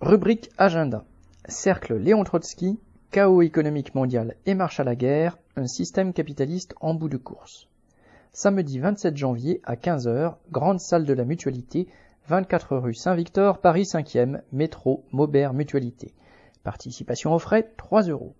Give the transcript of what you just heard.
Rubrique Agenda. Cercle Léon Trotsky, chaos économique mondial et marche à la guerre, un système capitaliste en bout de course. Samedi 27 janvier à 15h, grande salle de la Mutualité, 24 rue Saint-Victor, Paris 5e, métro Maubert Mutualité. Participation aux frais, 3 euros.